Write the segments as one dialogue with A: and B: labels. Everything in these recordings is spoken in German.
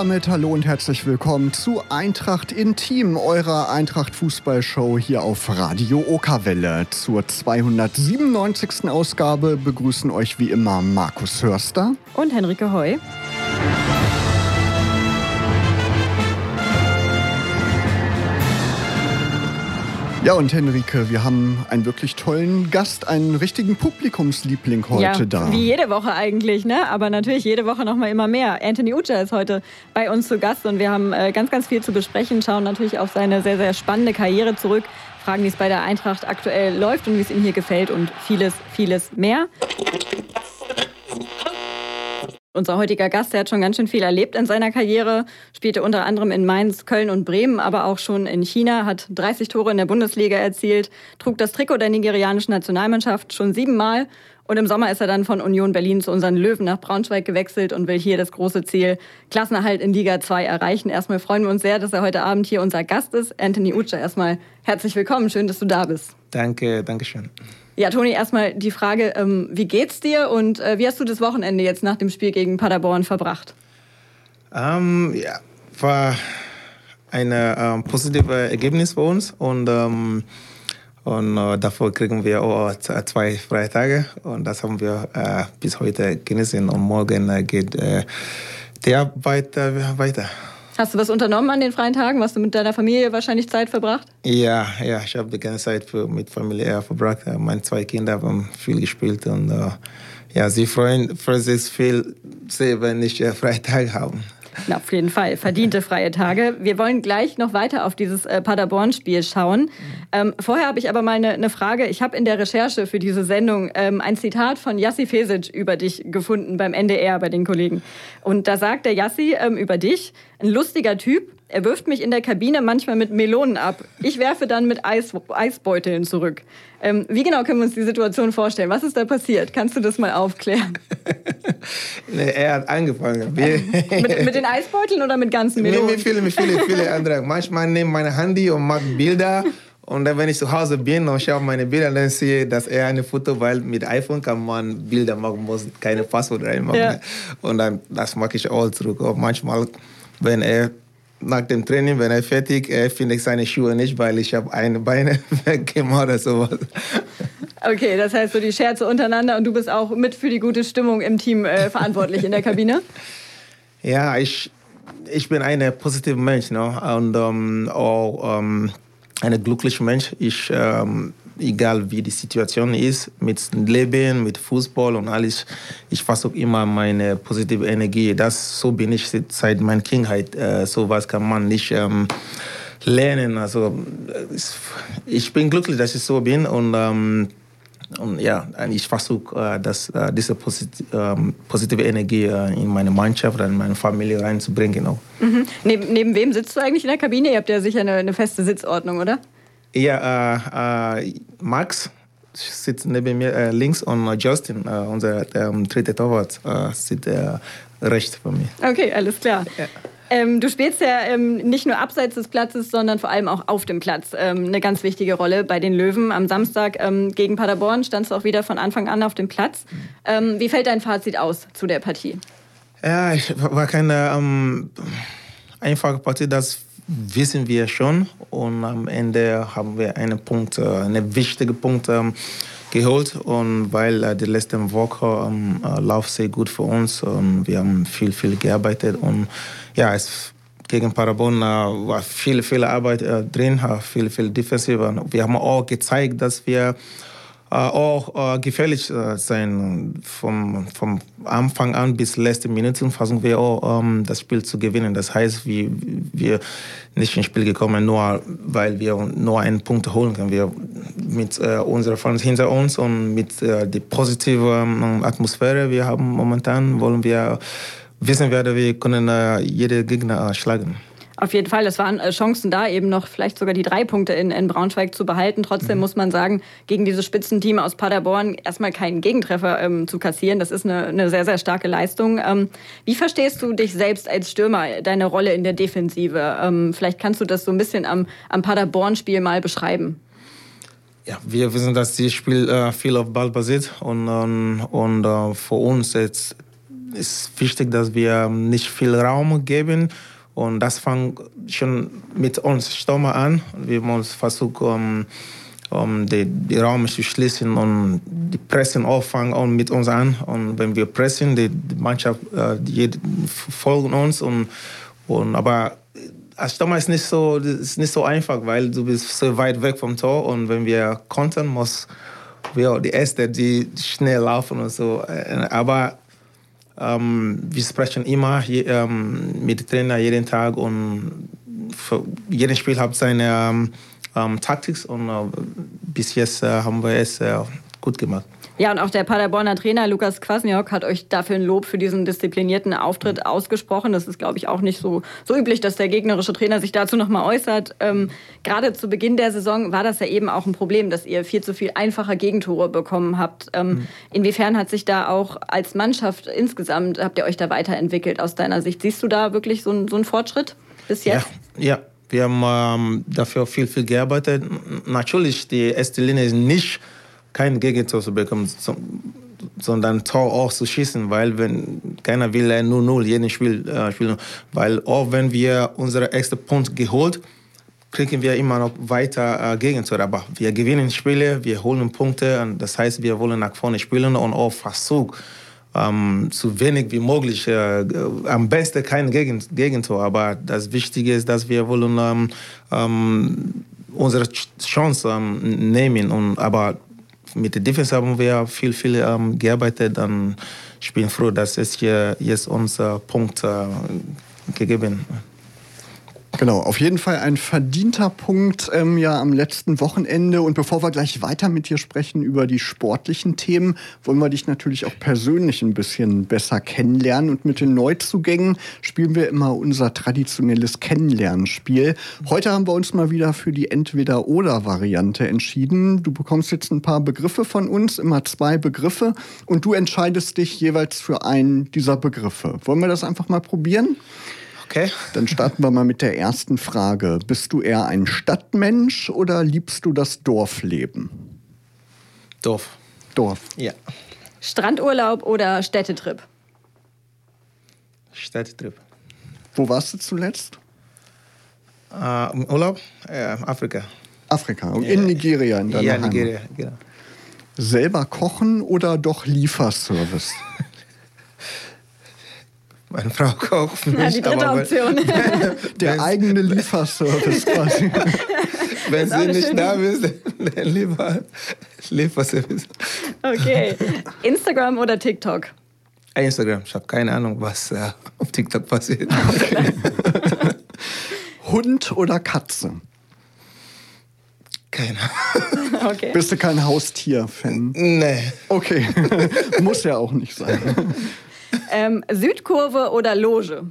A: damit hallo und herzlich willkommen zu Eintracht Intim, eurer Eintracht Fußballshow hier auf Radio Okerwelle. Zur 297. Ausgabe begrüßen euch wie immer Markus Hörster
B: und Henrike Heu.
A: Ja, und Henrike, wir haben einen wirklich tollen Gast, einen richtigen Publikumsliebling heute
B: ja,
A: da.
B: Wie jede Woche eigentlich, ne? Aber natürlich jede Woche noch mal immer mehr. Anthony Ucha ist heute bei uns zu Gast und wir haben äh, ganz, ganz viel zu besprechen, schauen natürlich auf seine sehr, sehr spannende Karriere zurück, fragen, wie es bei der Eintracht aktuell läuft und wie es ihm hier gefällt und vieles, vieles mehr. Unser heutiger Gast, der hat schon ganz schön viel erlebt in seiner Karriere, spielte unter anderem in Mainz, Köln und Bremen, aber auch schon in China, hat 30 Tore in der Bundesliga erzielt, trug das Trikot der nigerianischen Nationalmannschaft schon siebenmal und im Sommer ist er dann von Union Berlin zu unseren Löwen nach Braunschweig gewechselt und will hier das große Ziel Klassenerhalt in Liga 2 erreichen. Erstmal freuen wir uns sehr, dass er heute Abend hier unser Gast ist. Anthony Utscher, erstmal herzlich willkommen. Schön, dass du da bist.
C: Danke, danke schön.
B: Ja, Toni, erstmal die Frage, ähm, wie geht's dir und äh, wie hast du das Wochenende jetzt nach dem Spiel gegen Paderborn verbracht?
C: Ähm, ja, war ein ähm, positives Ergebnis für uns und, ähm, und äh, davor kriegen wir auch zwei Freitage und das haben wir äh, bis heute genossen und morgen äh, geht äh, die Arbeit weiter.
B: Hast du was unternommen an den freien Tagen? Hast du mit deiner Familie wahrscheinlich Zeit verbracht?
C: Ja, ja, ich habe die ganze Zeit für, mit Familie verbracht. Meine zwei Kinder haben viel gespielt und uh, ja, sie freuen, freuen sich viel, wenn ich uh, Freitag habe.
B: Na, auf jeden Fall. Verdiente freie Tage. Wir wollen gleich noch weiter auf dieses äh, Paderborn-Spiel schauen. Ähm, vorher habe ich aber mal eine, eine Frage. Ich habe in der Recherche für diese Sendung ähm, ein Zitat von Jassi Fesic über dich gefunden beim NDR bei den Kollegen. Und da sagt der Jassi ähm, über dich, ein lustiger Typ, er wirft mich in der Kabine manchmal mit Melonen ab. Ich werfe dann mit Eis, Eisbeuteln zurück. Ähm, wie genau können wir uns die Situation vorstellen? Was ist da passiert? Kannst du das mal aufklären?
C: nee, er hat angefangen.
B: mit, mit, den Eisbeuteln oder mit ganzen Melonen?
C: Mit, mit viele, mit viele, viele andere. Manchmal nehme ich mein Handy und mache Bilder. Und dann, wenn ich zu Hause bin und schaue meine Bilder, dann sehe ich, dass er eine Foto, weil mit iPhone kann man Bilder machen, muss keine Passwort reinmachen. Ja. Und dann, das mache ich auch zurück. Und manchmal, wenn er nach dem Training, wenn er fertig ist, finde ich seine Schuhe nicht, weil ich habe eine Beine weggemacht oder sowas.
B: Okay, das heißt so die Scherze untereinander und du bist auch mit für die gute Stimmung im Team äh, verantwortlich in der Kabine?
C: Ja, ich, ich bin ein positiver Mensch ne? und um, ähm, auch ähm, ein glücklicher Mensch. Ich ähm, egal wie die Situation ist, mit Leben, mit Fußball und alles. Ich versuche immer meine positive Energie. Das, so bin ich seit meiner Kindheit. Äh, so was kann man nicht ähm, lernen. Also, ich bin glücklich, dass ich so bin und ähm, und ja, ich versuche, äh, äh, diese ähm, positive Energie äh, in meine Mannschaft, in meine Familie reinzubringen. Auch.
B: Mhm. Neben, neben wem sitzt du eigentlich in der Kabine? Ihr habt ja sicher eine, eine feste Sitzordnung, oder?
C: Ja, äh, äh, Max sitzt neben mir äh, links und Justin, äh, unser ähm, dritter Torwart, sitzt rechts von mir.
B: Okay, alles klar. Ja. Ähm, du spielst ja ähm, nicht nur abseits des Platzes, sondern vor allem auch auf dem Platz ähm, eine ganz wichtige Rolle bei den Löwen. Am Samstag ähm, gegen Paderborn standst du auch wieder von Anfang an auf dem Platz. Ähm, wie fällt dein Fazit aus zu der Partie?
C: Ja, ich war keine ähm, einfache Partie. Das wissen wir schon. Und am Ende haben wir einen Punkt, äh, einen wichtigen Punkt ähm, geholt. Und weil äh, die letzten Woche ähm, äh, läuft sehr gut für uns und wir haben viel, viel gearbeitet. Und ja, es gegen Parabon war viel, viel Arbeit drin, viel, viel defensiver. Wir haben auch gezeigt, dass wir auch äh, gefährlich äh, sein. Vom, vom Anfang an bis letzte Minute versuchen wir auch ähm, das Spiel zu gewinnen. Das heißt, wir, wir nicht ins Spiel gekommen, nur weil wir nur einen Punkt holen können. Wir mit äh, unserer Fans hinter uns und mit äh, der positiven ähm, Atmosphäre, wir haben momentan, wollen wir wissen wir, wir können äh, jeden Gegner schlagen.
B: Auf jeden Fall, es waren äh, Chancen da, eben noch vielleicht sogar die drei Punkte in, in Braunschweig zu behalten. Trotzdem mhm. muss man sagen, gegen dieses Spitzenteam aus Paderborn erstmal keinen Gegentreffer ähm, zu kassieren. Das ist eine, eine sehr, sehr starke Leistung. Ähm, wie verstehst du dich selbst als Stürmer, deine Rolle in der Defensive? Ähm, vielleicht kannst du das so ein bisschen am, am Paderborn-Spiel mal beschreiben.
C: Ja, wir wissen, dass das Spiel äh, viel auf Ball basiert und, und, und äh, für uns jetzt ist wichtig, dass wir nicht viel Raum geben. Und das fängt schon mit uns Stürmer an. Wir müssen versuchen, um die, die Raum zu schließen und die Pressen und mit uns an. Und wenn wir pressen, die, die Mannschaft äh, die folgen uns. Und, und, aber als Stürmer ist nicht so ist nicht so einfach, weil du bist so weit weg vom Tor und wenn wir kontern, muss wir die Erste, die schnell laufen und so. Äh, aber ähm, wir sprechen immer je, ähm, mit Trainer jeden Tag und jedes Spiel hat seine ähm, ähm, Taktik und äh, bis jetzt äh, haben wir es äh, gut gemacht.
B: Ja, und auch der Paderborner Trainer Lukas Kwasniok hat euch dafür ein Lob für diesen disziplinierten Auftritt ausgesprochen. Das ist, glaube ich, auch nicht so, so üblich, dass der gegnerische Trainer sich dazu nochmal äußert. Ähm, gerade zu Beginn der Saison war das ja eben auch ein Problem, dass ihr viel zu viel einfache Gegentore bekommen habt. Ähm, mhm. Inwiefern hat sich da auch als Mannschaft insgesamt, habt ihr euch da weiterentwickelt aus deiner Sicht? Siehst du da wirklich so, so einen Fortschritt bis jetzt?
C: Ja, ja. Wir haben ähm, dafür viel, viel gearbeitet. Natürlich, die erste Linie ist nicht kein Gegentor zu bekommen, sondern Tor auch zu schießen, weil wenn keiner will äh, nur null jeden Spiel äh, spielen, weil auch wenn wir unseren ersten Punkt geholt, kriegen wir immer noch weiter äh, Gegentor. Aber wir gewinnen Spiele, wir holen Punkte, und das heißt, wir wollen nach vorne spielen und auch Versuch ähm, so wenig wie möglich, äh, am besten kein Gegentor. Aber das Wichtige ist, dass wir wollen ähm, ähm, unsere Chance nehmen. Und, aber mit der Defense haben wir viel, viel ähm, gearbeitet. Und ich bin froh, dass es hier jetzt unser Punkt äh, gegeben ist.
A: Genau, auf jeden Fall ein verdienter Punkt ähm, ja am letzten Wochenende. Und bevor wir gleich weiter mit dir sprechen über die sportlichen Themen, wollen wir dich natürlich auch persönlich ein bisschen besser kennenlernen. Und mit den Neuzugängen spielen wir immer unser traditionelles Kennenlernspiel. Heute haben wir uns mal wieder für die Entweder-Oder-Variante entschieden. Du bekommst jetzt ein paar Begriffe von uns, immer zwei Begriffe. Und du entscheidest dich jeweils für einen dieser Begriffe. Wollen wir das einfach mal probieren?
C: Okay.
A: Dann starten wir mal mit der ersten Frage. Bist du eher ein Stadtmensch oder liebst du das Dorfleben?
C: Dorf.
A: Dorf.
C: Ja.
B: Strandurlaub oder Städtetrip?
C: Städtetrip.
A: Wo warst du zuletzt?
C: Uh, Urlaub? Ja, Afrika.
A: Afrika. Und in Nigeria, in deiner
C: Ja, Nigeria, genau.
A: Selber kochen oder doch Lieferservice?
C: Meine Frau für mich.
B: Ja, die dritte Option.
A: Der eigene Lieferservice quasi.
C: Wenn sie nicht da ist, dann lieber Lieferservice.
B: Okay. Instagram oder TikTok?
C: Instagram. Ich habe keine Ahnung, was äh, auf TikTok passiert.
A: Okay. Hund oder Katze?
C: Keine
B: Okay.
A: Bist du kein Haustier-Fan?
C: Nee.
A: Okay. Muss ja auch nicht sein.
B: Ähm, Südkurve oder Loge?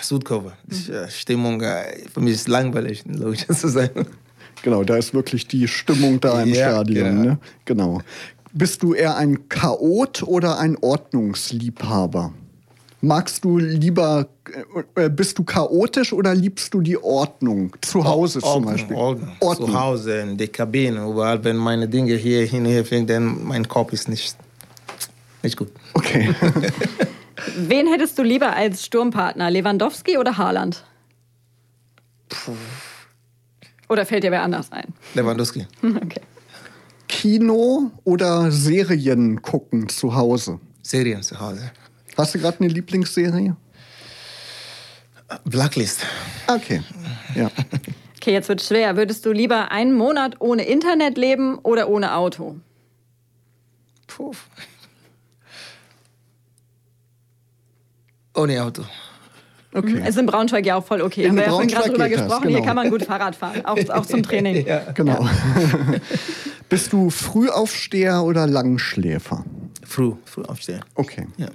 C: Südkurve. Äh, Stimmung, äh, für mich ist langweilig, in Loge zu sein.
A: Genau, da ist wirklich die Stimmung da im
C: Ja,
A: Stadion.
C: genau.
A: Ne? genau. Bist du eher ein Chaot oder ein Ordnungsliebhaber? Magst du lieber, äh, bist du chaotisch oder liebst du die Ordnung? Zu Hause zum
C: Ordnung,
A: Beispiel.
C: Ordnung. Zu Hause, in der Kabine, überall, wenn meine Dinge hier hin fliegen, dann mein Kopf ist nicht, nicht gut.
A: Okay.
B: Wen hättest du lieber als Sturmpartner? Lewandowski oder Haaland? Oder fällt dir wer anders ein?
C: Lewandowski.
B: Okay.
A: Kino oder Serien gucken zu Hause?
C: Serien zu Hause.
A: Hast du gerade eine Lieblingsserie?
C: Blacklist.
A: Okay. Ja.
B: Okay, jetzt wird schwer. Würdest du lieber einen Monat ohne Internet leben oder ohne Auto?
C: Puh. Ohne Auto.
A: Okay.
B: Ist in Braunschweig ja auch voll okay.
A: In
B: Haben wir ja vorhin gerade drüber
A: das,
B: gesprochen.
A: genau.
B: Hier kann man gut Fahrrad fahren, auch, auch zum Training.
C: Ja.
A: Genau. Bist du Frühaufsteher oder Langschläfer?
C: Früh, früh aufstehen.
A: Okay.
C: Ja.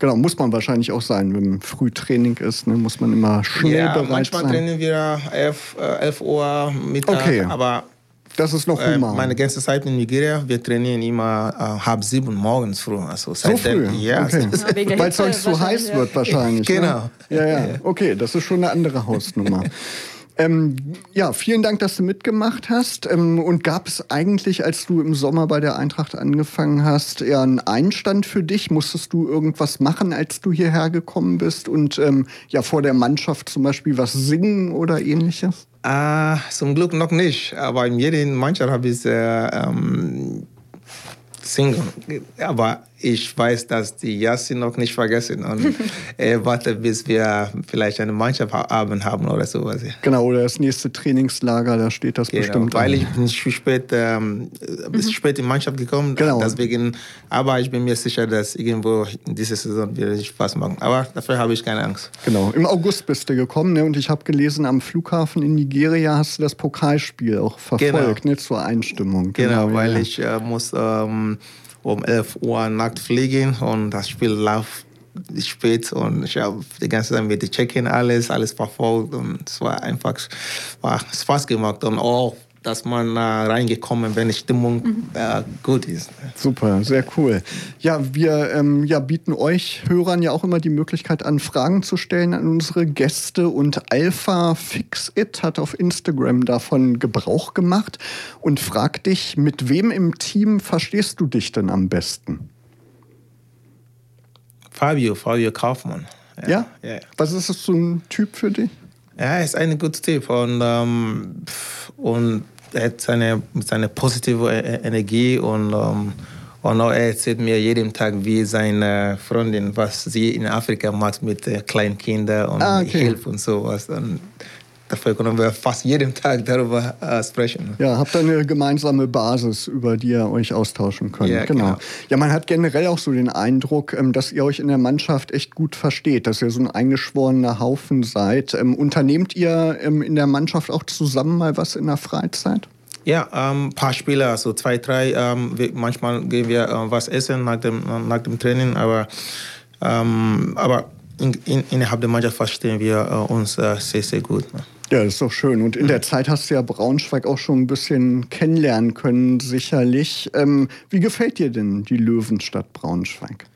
A: Genau, muss man wahrscheinlich auch sein. Wenn Frühtraining ist, ne, muss man immer schnell
C: Ja,
A: bereit
C: manchmal
A: sein.
C: trainieren wir 11, äh, 11 Uhr Mittag,
A: Okay.
C: aber
A: Das ist noch
C: äh,
A: human.
C: meine ganze Zeit in Nigeria, wir trainieren immer äh, halb sieben morgens früh. Also
A: so früh?
C: seitdem- Ja,
A: okay.
B: Ja, der
A: Weil es sonst zu heiß wird wahrscheinlich. Ne?
C: Genau.
A: Ja, ja. Okay, das ist schon eine andere Hausnummer. Ähm, ja, vielen Dank, dass du mitgemacht hast. Ähm, und gab es eigentlich, als du im Sommer bei der Eintracht angefangen hast, eher einen Einstand für dich? Musstest du irgendwas machen, als du hierher gekommen bist und ähm, ja vor der Mannschaft zum Beispiel was singen oder ähnliches?
C: Ah, zum Glück noch nicht. Aber in jeder Mannschaft habe ich äh, ähm, singen. Aber ich weiß, dass die Yassi noch nicht vergessen und äh, warte, bis wir vielleicht eine Mannschaftsabend haben oder sowas.
A: Genau, oder das nächste Trainingslager, da steht das genau, bestimmt.
C: Weil ich bin spät, ähm, mhm. spät in die Mannschaft gekommen, genau. deswegen, aber ich bin mir sicher, dass irgendwo in dieser Saison wird es Spaß machen. Aber dafür habe ich keine Angst.
A: Genau, im August bist du gekommen ne? und ich habe gelesen, am Flughafen in Nigeria hast du das Pokalspiel auch verfolgt, genau. ne? zur Einstimmung.
C: Genau, genau weil ja. ich äh, muss ähm, um 11 Uhr nackt fliegen und das Spiel läuft spät und ich habe die ganze Zeit mit dem Check-in alles, alles verfolgt und es war einfach, war Spaß gemacht und auch dass man äh, reingekommen, wenn die Stimmung mhm. äh, gut ist.
A: Super, sehr cool. Ja, wir ähm, ja, bieten euch Hörern ja auch immer die Möglichkeit an, Fragen zu stellen an unsere Gäste und Alpha Fix It hat auf Instagram davon Gebrauch gemacht und fragt dich, mit wem im Team verstehst du dich denn am besten?
C: Fabio, Fabio Kaufmann.
A: Ja? ja? ja. Was ist das so ein Typ für dich?
C: Ja, er ist ein guter Typ und, ähm, und er hat seine, seine positive e-, e-, Energie und, ähm, und auch er erzählt mir jeden Tag, wie seine Freundin, was sie in Afrika macht mit äh, kleinen Kindern und ah, okay. Hilfe und sowas. Und Dafür können wir fast jeden Tag darüber äh, sprechen.
A: Ja, habt ihr eine gemeinsame Basis, über die ihr euch austauschen könnt. Ja, genau. genau. Ja, man hat generell auch so den Eindruck, ähm, dass ihr euch in der Mannschaft echt gut versteht, dass ihr so ein eingeschworener Haufen seid. Ähm, unternehmt ihr ähm, in der Mannschaft auch zusammen mal was in der Freizeit?
C: Ja, ein ähm, paar Spieler, so zwei, drei. Ähm, manchmal gehen wir äh, was essen nach dem, nach dem Training, aber, ähm, aber in, in, innerhalb der Mannschaft verstehen wir äh, uns äh, sehr, sehr gut. Ne?
A: Ja, das ist doch schön. Und in der Zeit hast du ja Braunschweig auch schon ein bisschen kennenlernen können, sicherlich. Ähm, wie gefällt dir denn die Löwenstadt Braunschweig?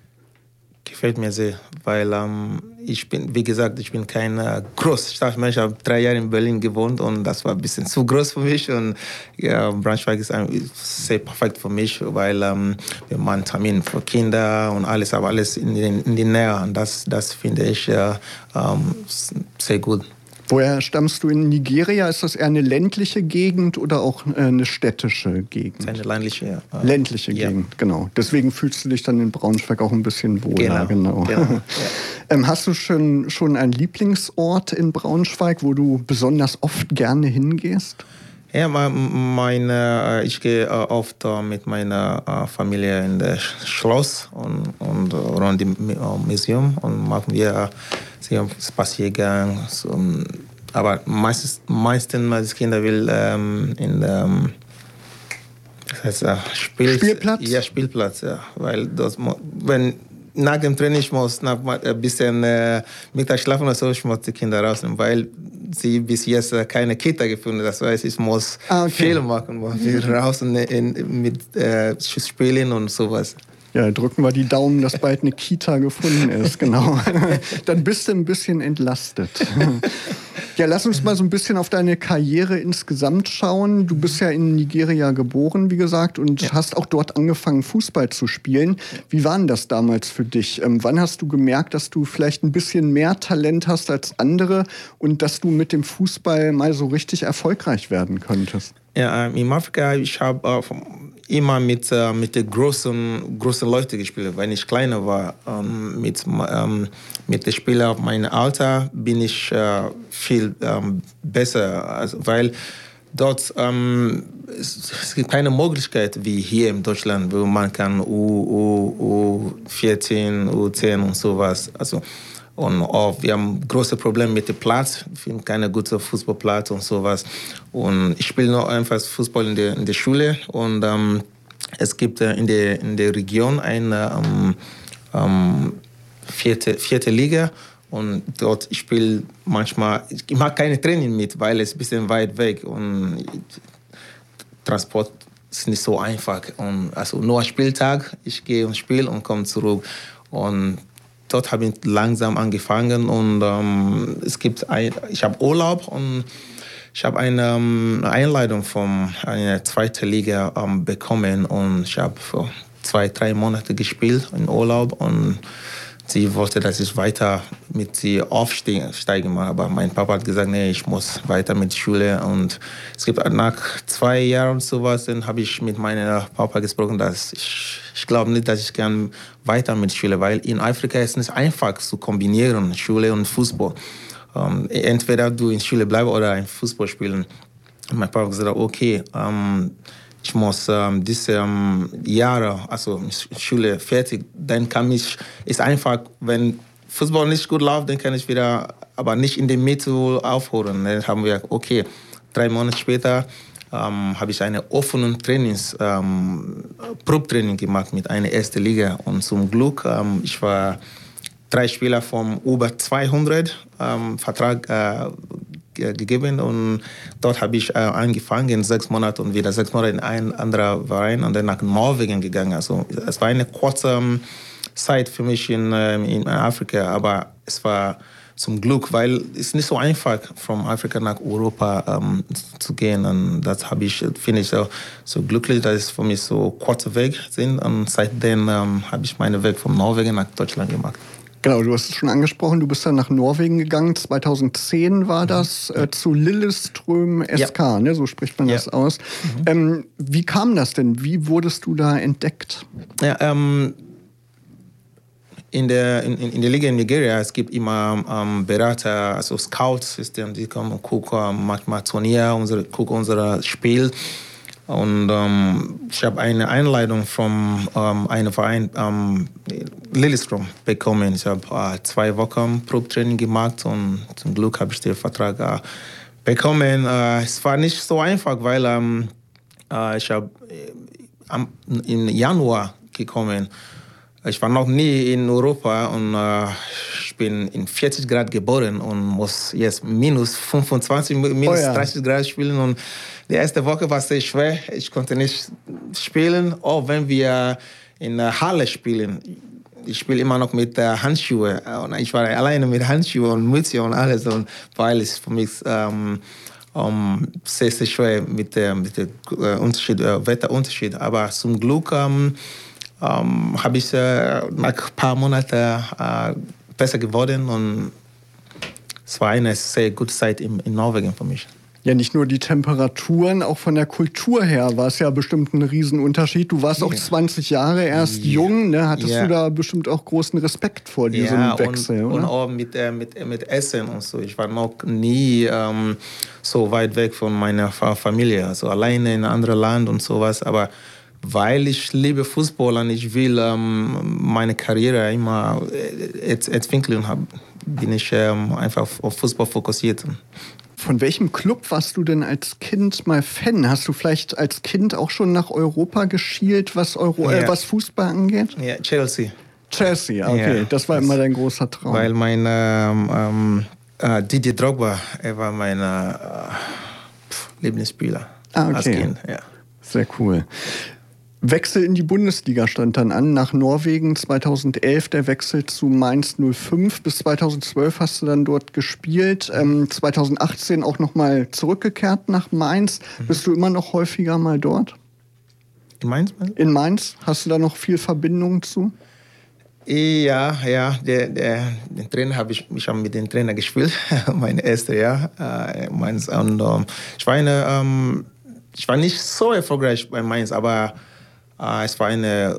C: Gefällt mir sehr, weil ähm, ich bin, wie gesagt, ich bin kein äh, Großstadtmensch. Ich habe drei Jahre in Berlin gewohnt und das war ein bisschen zu groß für mich. Und ja, Braunschweig ist, ein, sehr perfekt für mich, weil ähm, wir machen Termin für Kinder und alles, aber alles in, in, in die Nähe. Und das, das finde ich äh, ähm, sehr gut.
A: Woher stammst du in Nigeria? Ist das eher eine ländliche Gegend oder auch äh, eine städtische Gegend?
C: Eine ländliche, ja.
A: Ländliche ja. Gegend, genau. Deswegen fühlst du dich dann in Braunschweig auch ein bisschen wohler. Genau. genau. genau. Ja. ähm, hast du schon, schon einen Lieblingsort in Braunschweig, wo du besonders oft gerne hingehst?
C: Ja, meine, ich gehe äh, oft äh, mit meiner Familie in das Schloss und, und rund im Museum und machen wir sie haben Spaziergang. So, aber meistens, meistens die Kinder will ähm, in der ähm, das heißt, äh, Spiel,
A: Spielplatz?
C: Ja, Spielplatz, ja. Weil das, wenn nach dem Training ich muss nach ein bisschen äh, Mittag schlafen oder so, ich muss die Kinder rausnehmen, weil sie bis jetzt äh, keine Kita gefunden haben. Das heißt, ich muss ah, okay. Fehler machen, muss raus in, in, mit äh, Spielen und sowas.
A: Ja, drücken wir die Daumen, dass bald eine Kita gefunden ist, genau. Dann bist du ein bisschen entlastet. Ja, lass uns mal so ein bisschen auf deine Karriere insgesamt schauen. Du bist ja in Nigeria geboren, wie gesagt, und ja. hast auch dort angefangen, Fußball zu spielen. Wie war denn das damals für dich? Ähm, wann hast du gemerkt, dass du vielleicht ein bisschen mehr Talent hast als andere und dass du mit dem Fußball mal so richtig erfolgreich werden könntest?
C: Ja, ähm, in Afrika, ich habe äh, immer mit, äh, mit den großen, großen Leuten gespielt. Wenn ich kleiner war, ähm, mit, ähm, mit den Spielern meinem Alter bin ich äh, viel besser, also, weil dort ähm, es, gibt keine Möglichkeit wie hier in Deutschland, wo man kann U, U, U14, U10 und sowas. Also, und auch, wir haben große Probleme mit dem Platz. Wir haben keine gute Fußballplatz und sowas. Und ich spiele noch einfach Fußball in der, in der Schule. Und ähm, es gibt äh, in, der, in der Region eine ähm, ähm, vierte, vierte Liga. Und dort spiele manchmal, ich mache keine Training mit, weil es ein bisschen weit weg und Transport ist nicht so einfach. Und also nur Spieltag, ich gehe und spiele und komme zurück. Und dort habe ich langsam angefangen und ähm, es gibt ein, ich habe Urlaub und ich habe eine um, Einladung von einer zweiten Liga um, bekommen und ich habe vor zwei, drei Monate gespielt in Urlaub und sie wollte, dass ich weiter mit sie aufsteigen mache. Aber mein Papa hat gesagt, nee, ich muss weiter mit Schule. Und es gibt nach zwei Jahren sowas, dann habe ich mit meinem Papa gesprochen, dass ich, ich glaube nicht, dass ich gern weiter mit Schule, weil in Afrika ist es nicht einfach zu kombinieren, Schule und Fußball. Ähm, entweder du in Schule bleibst oder ein Fußball spielen. Mein Papa hat gesagt, okay, ähm, ich muss ähm, diese ähm, Jahre, also Schule fertig, dann kann ich, ist einfach, wenn Fußball nicht gut läuft, dann kann ich wieder, aber nicht in der Mitte aufhören. Dann haben wir, okay, drei Monate später ähm, habe ich eine offene Trainings, ähm, Probtraining gemacht mit einer ersten Liga und zum Glück, ähm, ich war drei Spieler vom über 200 ähm, Vertrag äh, gegeben und dort habe ich äh, angefangen, sechs Monate und wieder sechs Monate in ein anderer Verein und dann nach Norwegen gegangen. Also es war eine kurze ähm, Zeit für mich in, ähm, in Afrika, aber es war zum Glück, weil es nicht so einfach von Afrika nach Europa ähm, zu gehen und das habe ich finde ich so, so glücklich, dass es für mich so kurze Weg sind und seitdem ähm, habe ich meinen Weg von Norwegen nach Deutschland gemacht.
A: Genau, du hast es schon angesprochen, du bist dann nach Norwegen gegangen. 2010 war mhm. das äh, zu Lilleström SK, ja. ne? so spricht man ja. das aus. Mhm. Ähm, wie kam das denn? Wie wurdest du da entdeckt?
C: Ja, ähm, in der, in, in der Liga in Nigeria, es gibt immer ähm, Berater, also Scouts-System, die kommen und gucken manchmal Turnier, unsere, gucken unser Spiel. Und ähm, ich habe eine Einladung von ähm, einem Verein, ähm, Lillistrom, bekommen. Ich habe äh, zwei Wochen Probetraining gemacht und zum Glück habe ich den Vertrag äh, bekommen. Äh, es war nicht so einfach, weil ähm, äh, ich habe äh, im Januar gekommen. Ich war noch nie in Europa und äh, ich bin in 40 Grad geboren und muss jetzt minus 25, minus oh ja. 30 Grad spielen und die erste Woche war sehr schwer. Ich konnte nicht spielen, auch wenn wir in der Halle spielen. Ich spiele immer noch mit äh, Handschuhen. Und ich war alleine mit Handschuhen und Mütze und alles, und weil es für mich ähm, um, sehr, sehr schwer mit dem mit äh, Unterschied, äh, Wetterunterschied. Aber zum Glück ähm, ähm, habe ich äh, nach ein paar Monaten äh, besser geworden und es war eine sehr gute Zeit in, in Norwegen für mich.
A: Ja, nicht nur die Temperaturen, auch von der Kultur her war es ja bestimmt ein Riesenunterschied. Du warst auch 20 Jahre erst ja. jung, ne? Hattest ja. du da bestimmt auch großen Respekt vor diesem ja, Wechsel,
C: und,
A: oder?
C: Und auch mit, äh, mit, mit Essen und so. Ich war noch nie ähm, so weit weg von meiner Familie, also alleine in einem anderen Land und sowas. Aber weil ich liebe Fußball und ich will ähm, meine Karriere immer äh, entwickeln, hab, bin ich ähm, einfach auf Fußball fokussiert.
A: Von welchem Club warst du denn als Kind mal Fan? Hast du vielleicht als Kind auch schon nach Europa geschielt, was, Euro, ja. äh, was Fußball angeht?
C: Ja, Chelsea.
A: Chelsea, okay. Ja. Das war immer dein großer Traum.
C: Weil mein ähm, ähm, äh, Didier Drogba, er war mein äh, Lieblingsspieler ah, okay. als Kind. Ja.
A: Sehr cool. Wechsel in die Bundesliga stand dann an, nach Norwegen 2011 der Wechsel zu Mainz 05. Bis 2012 hast du dann dort gespielt, ähm, 2018 auch nochmal zurückgekehrt nach Mainz. Mhm. Bist du immer noch häufiger mal dort?
C: In Mainz?
A: In Mainz. Hast du da noch viel Verbindung zu?
C: Ja, ja, der, der, den Trainer habe ich, ich habe mit dem Trainer gespielt, mein erstes Jahr. Äh, Mainz. Und, ähm, ich, war eine, ähm, ich war nicht so erfolgreich bei Mainz, aber es war ein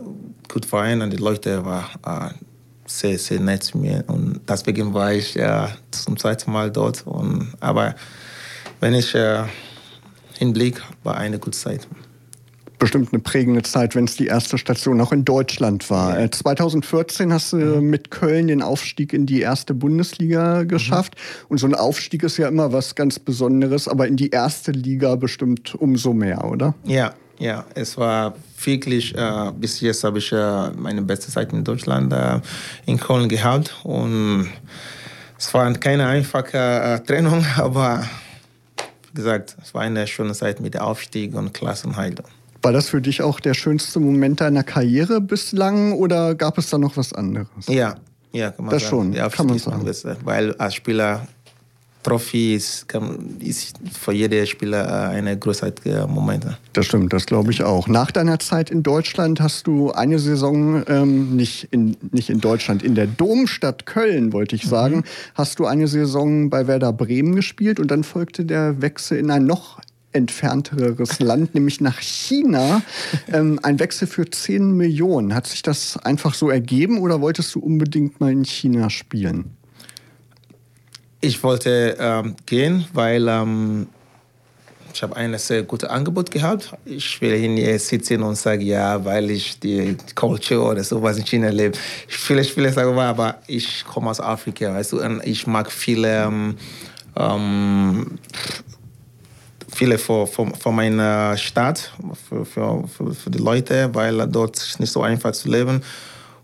C: guter Verein und die Leute waren äh, sehr, sehr nett zu mir. Und deswegen war ich zum zweiten Mal dort. Und, aber wenn ich äh, hinblicke, war eine gute Zeit
A: bestimmt eine prägende Zeit, wenn es die erste Station auch in Deutschland war. Ja. 2014 äh, hast du mhm. mit Köln den Aufstieg in die erste Bundesliga geschafft. Mhm. Und so ein Aufstieg ist ja immer was ganz Besonderes, aber in die erste Liga bestimmt umso mehr, oder?
C: Ja, ja, es war wirklich, äh, bis jetzt habe ich äh, meine beste Zeit in Deutschland äh, in Köln gehabt und es war keine einfache äh, Trennung, aber wie gesagt, es war eine schöne Zeit mit Aufstieg und Klassenhaltung.
A: War das für dich auch der schönste Moment deiner Karriere bislang oder gab es da noch was anderes?
C: Ja, ja, kann man
A: das
C: sagen.
A: schon, kann man sagen.
C: Weil als Spieler Trophy ist, kann, ist für jeden Spieler äh, eine großartige Moment.
A: Das stimmt, das glaube ich auch. Nach deiner Zeit in Deutschland hast du eine Saison, ähm, nicht, in, nicht in Deutschland, in der Domstadt Köln, wollte ich sagen, mhm. hast du eine Saison bei Werder Bremen gespielt und dann folgte der Wechsel in ein noch entfernteres Land, nämlich nach China. Ähm, ein Wechsel für 10 Millionen. Hat sich das einfach so ergeben oder wolltest du unbedingt mal in China spielen?
C: Ich wollte ähm, gehen, weil ähm, ich habe ein sehr gutes Angebot gehabt. Ich will hier sitzen und sagen, ja, weil ich die Culture oder sowas in China lebe. Viele, viele sagen, aber ich komme aus Afrika, weißt und ich mag viele, ähm, ähm viele von, von, von meiner Stadt, für, für, für die Leute, weil dort ist nicht so einfach zu leben.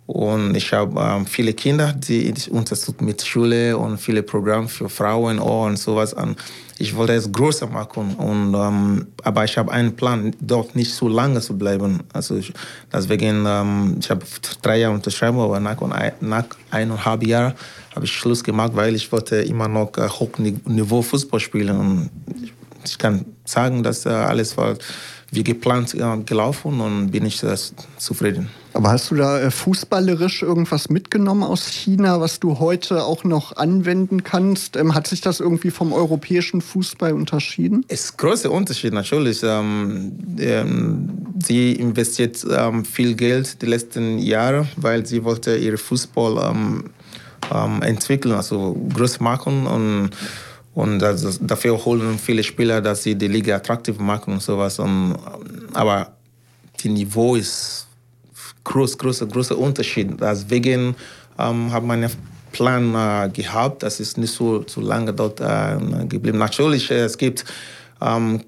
C: Und ich habe ähm, viele Kinder, die ich unterstütze mit Schule und viele Programme für Frauen und sowas. Und ich wollte es größer machen. Und, ähm, aber ich habe einen Plan, dort nicht so lange zu bleiben. Also ich, deswegen, ähm, ich habe drei Jahre unterschrieben, aber nach, nach eineinhalb Jahren habe ich Schluss gemacht, weil ich wollte immer noch äh, Hochniveau Fußball spielen. Und ich, ich kann sagen, dass äh, alles war wie geplant äh, gelaufen und bin ich zufrieden.
A: Aber hast du da äh, fußballerisch irgendwas mitgenommen aus China, was du heute auch noch anwenden kannst? Ähm, hat sich das irgendwie vom europäischen Fußball unterschieden?
C: Es ist ein großer Unterschied natürlich. Ähm, ähm, sie investiert viel Geld die letzten Jahre, weil sie wollte ihre Fußball entwickeln, also groß machen und und das, dafür holen viele Spieler, dass sie die Liga attraktiv machen und sowas. Und, aber das Niveau ist groß, großer, großer Unterschied. Deswegen ähm, habe ich einen Plan äh, gehabt. Das ist nicht so, so lange dort äh, geblieben. Natürlich, äh, es gibt ähm,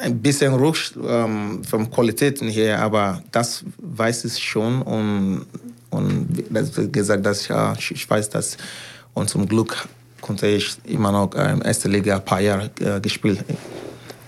C: ein bisschen Rutsch ähm, von Qualitäten her, aber das weiß ich schon. Und, und wie gesagt, dass ich, ich weiß, dass und zum Glück konnte ich immer noch äh, erste Liga ein paar Jahre äh, gespielt.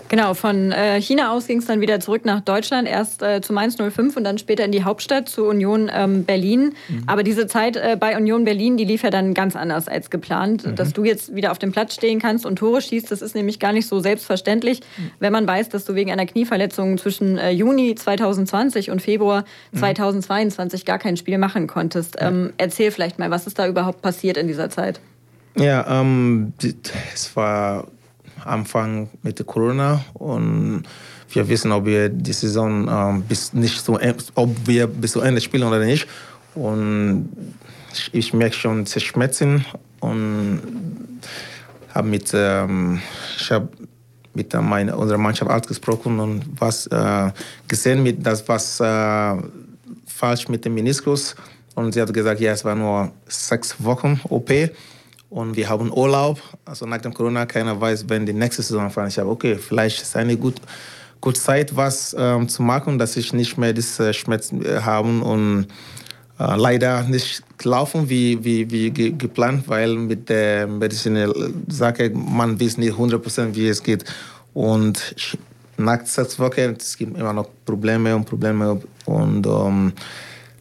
B: Genau, von äh, China aus ging es dann wieder zurück nach Deutschland, erst äh, zu Mainz 05 und dann später in die Hauptstadt zu Union ähm, Berlin. Mhm. Aber diese Zeit äh, bei Union Berlin, die lief ja dann ganz anders als geplant. Mhm. Dass du jetzt wieder auf dem Platz stehen kannst und Tore schießt, das ist nämlich gar nicht so selbstverständlich, mhm. wenn man weiß, dass du wegen einer Knieverletzung zwischen Juni 2020 und Februar 2022 mhm. gar kein Spiel machen konntest. Ähm, erzähl vielleicht mal, was ist da überhaupt passiert in dieser Zeit?
C: Ja, ähm, es war Anfang mit Corona und wir wissen, ob wir die Saison ähm, bis nicht so, ob wir bis zu Ende spielen oder nicht. Und ich, ich merke schon Zerschmerzen und habe mit, ähm, ich habe mit meine, unserer Mannschaft ausgesprochen und was äh, gesehen mit das was äh, falsch mit dem Meniskus und sie hat gesagt, ja, es war nur sechs Wochen OP und wir haben Urlaub. Also nach dem Corona, keiner weiß, wenn die nächste Saison anfängt. Ich habe, okay, vielleicht ist eine gute gut Zeit, was ähm, zu machen, dass ich nicht mehr diese Schmerzen äh, haben und äh, leider nicht laufen wie, wie, wie ge geplant, weil mit der medizinellen Sache, man weiß nicht 100% wie es geht. Und nach sechs Wochen, es gibt immer noch Probleme und Probleme und ähm,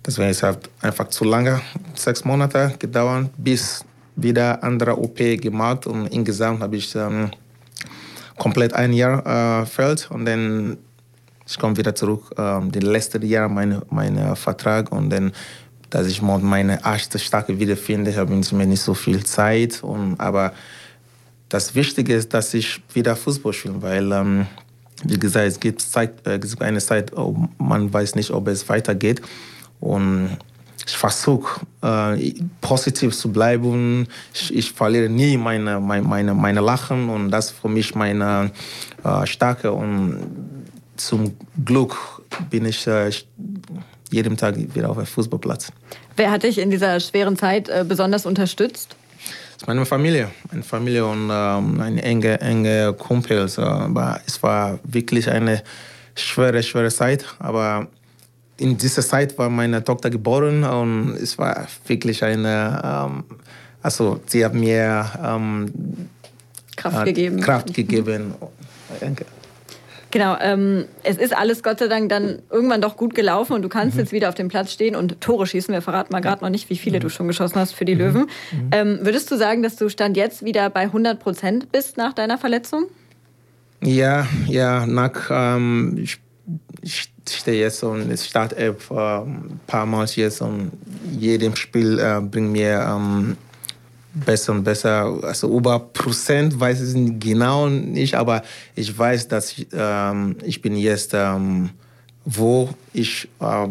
C: deswegen ist es einfach zu lange, sechs Monate gedauert, bis wieder andere OP gemacht und insgesamt habe ich ähm, komplett ein Jahr äh, fehlt und dann ich komme wieder zurück, ähm, das letzte Jahr mein, mein Vertrag und dann, dass ich meine erste Stärke wiederfinde, habe ich mir nicht so viel Zeit. Und, aber das Wichtige ist, dass ich wieder Fußball spiele, weil, ähm, wie gesagt, es gibt, Zeit, äh, es eine Zeit, man weiß nicht, ob es weitergeht. Und ich versuche äh, positiv zu bleiben. Ich, ich, verliere nie meine, meine, meine, Lachen und das ist für mich meine äh, Stärke. Und zum Glück bin ich äh, jeden Tag wieder auf dem Fußballplatz.
B: Wer hat dich in dieser schweren Zeit äh, besonders unterstützt?
C: Das ist meine Familie, meine Familie und ähm, eine enge, enge Kumpel. aber es war wirklich eine schwere, schwere Zeit, aber in dieser Zeit war meine Tochter geboren und es war wirklich eine, ähm, also sie hat mir ähm,
B: Kraft gegeben.
C: Kraft gegeben. Danke.
B: Genau, ähm, es ist alles Gott sei Dank dann irgendwann doch gut gelaufen und du kannst mhm. jetzt wieder auf dem Platz stehen und Tore schießen. Wir verraten mal gerade noch nicht, wie viele mhm. du schon geschossen hast für die mhm. Löwen. Mhm. Ähm, würdest du sagen, dass du Stand jetzt wieder bei 100 Prozent bist nach deiner Verletzung?
C: Ja, ja, nach, ähm, ich, ich stehe jetzt und ich starte äh, ein paar Mal jetzt und jedem Spiel äh, bringt mir ähm, besser und besser. Also über Prozent weiß ich nicht genau nicht, aber ich weiß, dass ich, ähm, ich bin jetzt, ähm, wo ich äh,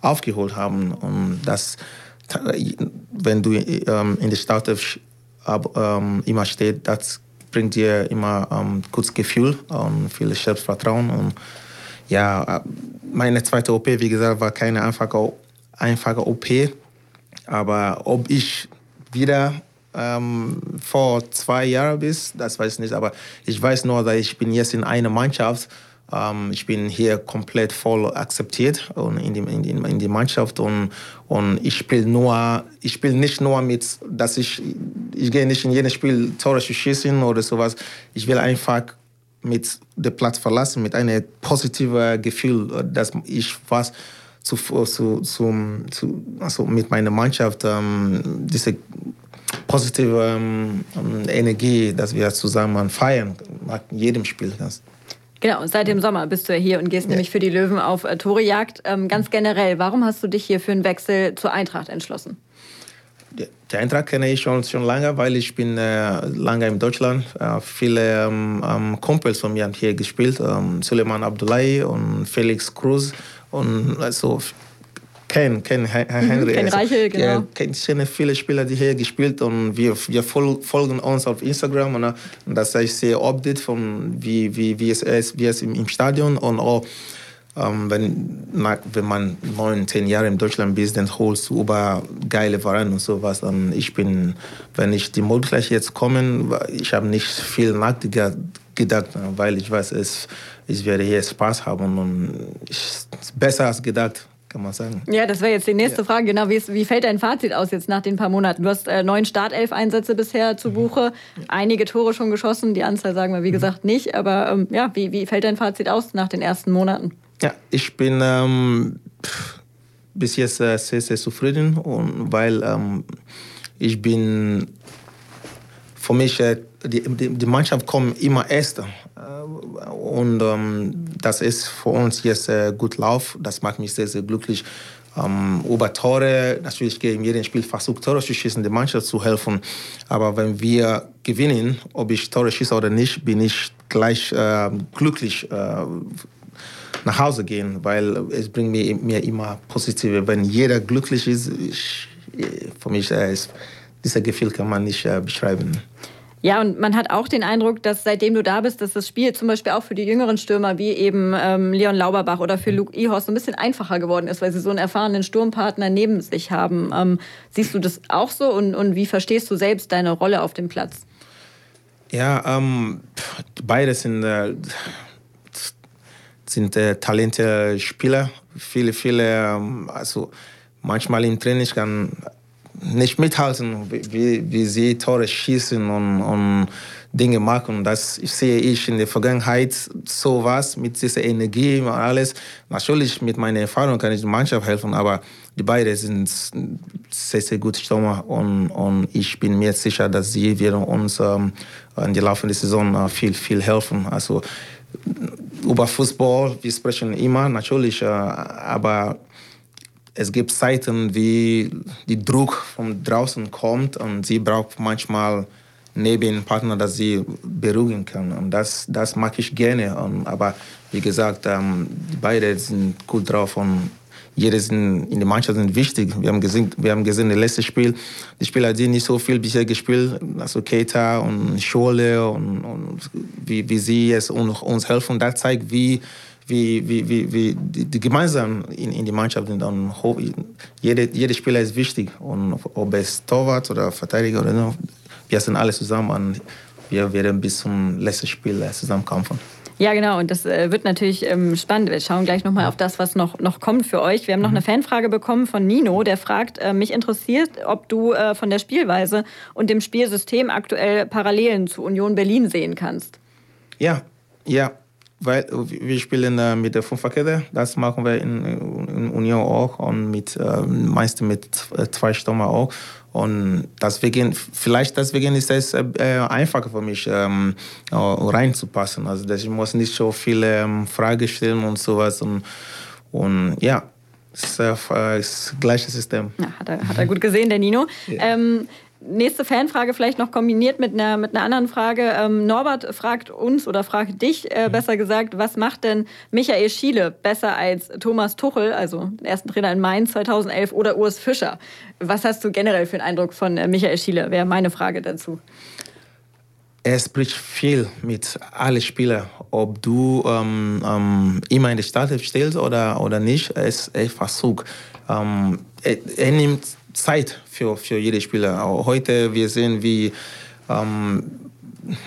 C: aufgeholt habe. Und das, wenn du ähm, in der Stadt ähm, immer steht, das bringt dir immer ein ähm, gutes Gefühl und viel Selbstvertrauen. Und ja, meine zweite OP, wie gesagt, war keine einfache, einfache OP. Aber ob ich wieder ähm, vor zwei Jahren bis, das weiß ich nicht, aber ich weiß nur, dass ich bin jetzt in einer Mannschaft. Ähm, ich bin hier komplett voll akzeptiert und in, die, in, in die Mannschaft und, und ich spiele nur, ich spiele nicht nur mit, dass ich, ich gehe nicht in jedes Spiel Tore zu schießen oder sowas. Ich will einfach mit dem Platz verlassen mit einem positiven Gefühl, dass ich was zu, zu, zu, also mit meiner Mannschaft ähm, diese positive ähm, Energie, dass wir zusammen feiern, nach jedem Spiel.
B: Genau, seit dem Sommer bist du ja hier und gehst ja. nämlich für die Löwen auf äh, Torejagd. Ähm, ganz generell, warum hast du dich hier für einen Wechsel zur Eintracht entschlossen?
C: Die Eintracht kenne ich schon, schon lange, weil ich bin äh, lange in Deutschland. Äh, viele ähm, ähm, Kumpels von mir haben hier gespielt, ähm, Suleiman Abdullahi und Felix Cruz und also Ken, Ken mhm, Henry.
B: Ken also, Reichel, genau. Ja,
C: kenne viele Spieler, die hier gespielt und wir, wir folgen uns auf Instagram und, und das ich sehe Update von wie, wie, wie es ist, wie es im, im Stadion und auch ähm, wenn, wenn man neun, zehn Jahre in Deutschland ist, dann holst du über geile Vereine und sowas. Und ich bin, wenn ich die Möglichkeit jetzt komme, ich habe nicht viel nachgedacht, weil ich weiß, es, ich werde hier Spaß haben und es ist besser als gedacht kann man sagen.
B: Ja, das wäre jetzt die nächste ja. Frage. Genau, wie, wie, fällt dein Fazit aus jetzt nach den paar Monaten? Du hast äh, neun Startelf-Einsätze bisher zu mhm. Buche, einige Tore schon geschossen, die Anzahl sagen wir wie mhm. gesagt nicht. Aber ähm, ja, wie, wie fällt dein Fazit aus nach den ersten Monaten?
C: Ja, ich bin ähm, bis jetzt äh, sehr, sehr zufrieden, und weil ähm, ich bin für mich, äh, die, die, die, Mannschaft kommt immer erst. Äh, und ähm, das ist für uns jetzt äh, gut Lauf. Das macht mich sehr, sehr glücklich. Ähm, über Tore, natürlich gehe ich in jedem Spiel versucht, Tore zu schießen, der Mannschaft zu helfen. Aber wenn wir gewinnen, ob ich Tore schieße oder nicht, bin ich gleich äh, glücklich äh, nach Hause gehen, weil es bringt mir, mir immer positive. Wenn jeder glücklich ist, ich, für mich äh, ist dieses Gefühl kann man nicht äh, beschreiben.
B: Ja, und man hat auch den Eindruck, dass seitdem du da bist, dass das Spiel zum Beispiel auch für die jüngeren Stürmer wie eben ähm, Leon Lauberbach oder für Luke Ihorst so ein bisschen einfacher geworden ist, weil sie so einen erfahrenen Sturmpartner neben sich haben. Ähm, siehst du das auch so und, und wie verstehst du selbst deine Rolle auf dem Platz?
C: Ja, ähm, beide sind, äh, sind äh, talentierte Spieler. Viele, viele, ähm, also manchmal im Training kann nicht mithalten, wie, wie sie Tore schießen und, und Dinge machen. Das sehe ich in der Vergangenheit sowas mit dieser Energie und alles. Natürlich mit meiner Erfahrung kann ich der Mannschaft helfen, aber die beiden sind sehr, sehr gute Stürmer und, und ich bin mir sicher, dass sie werden uns ähm, in der laufenden Saison äh, viel, viel helfen. Also über Fußball, wir sprechen immer natürlich, äh, aber es gibt Zeiten, wie die Druck von draußen kommt und sie braucht manchmal neben Partner, dass sie beruhigen kann. Und das, das mag ich gerne. Und, aber wie gesagt, ähm, beide sind gut drauf und jeder sind, in der Mannschaft sind wichtig. Wir haben gesehen, wir haben gesehen, das letzte Spiel, die Spieler, die nicht so viel bisher gespielt, also Keita und Schole und, und wie, wie sie jetzt uns helfen. Das zeigt, wie wie, wie, wie, wie die, die gemeinsam in, in die Mannschaft sind. Und jede, jeder Spieler ist wichtig. Und ob es Torwart oder Verteidiger oder so, wir sind alle zusammen und wir werden bis zum letzten Spiel zusammenkämpfen.
B: Ja, genau. Und das äh, wird natürlich ähm, spannend. Wir schauen gleich nochmal auf das, was noch, noch kommt für euch. Wir haben noch mhm. eine Fanfrage bekommen von Nino, der fragt, äh, mich interessiert, ob du äh, von der Spielweise und dem Spielsystem aktuell Parallelen zu Union Berlin sehen kannst.
C: Ja, ja weil wir spielen äh, mit der Fünferkette, das machen wir in, in Union auch und mit äh, meistens mit zwei Stürmer auch. Und deswegen, vielleicht deswegen ist es äh, einfacher für mich, ähm, reinzupassen. Also ich muss nicht so viele ähm, Fragen stellen und sowas. Und, und ja, es ist äh, das gleiche System.
B: Ja, hat, er, hat er gut gesehen, der Nino. Ja. Ähm, nächste Fanfrage vielleicht noch kombiniert mit einer, mit einer anderen Frage. Ähm, Norbert fragt uns oder fragt dich äh, mhm. besser gesagt, was macht denn Michael Schiele besser als Thomas Tuchel, also den ersten Trainer in Mainz 2011 oder Urs Fischer? Was hast du generell für einen Eindruck von äh, Michael Schiele? Wäre meine Frage dazu.
C: Er spricht viel mit allen Spielern, ob du ähm, ähm, immer in der Stadt stellst oder, oder nicht. Er, er versucht. Ähm, er, er nimmt Zeit für, für jede Spieler. Auch heute wir sehen, wie ähm,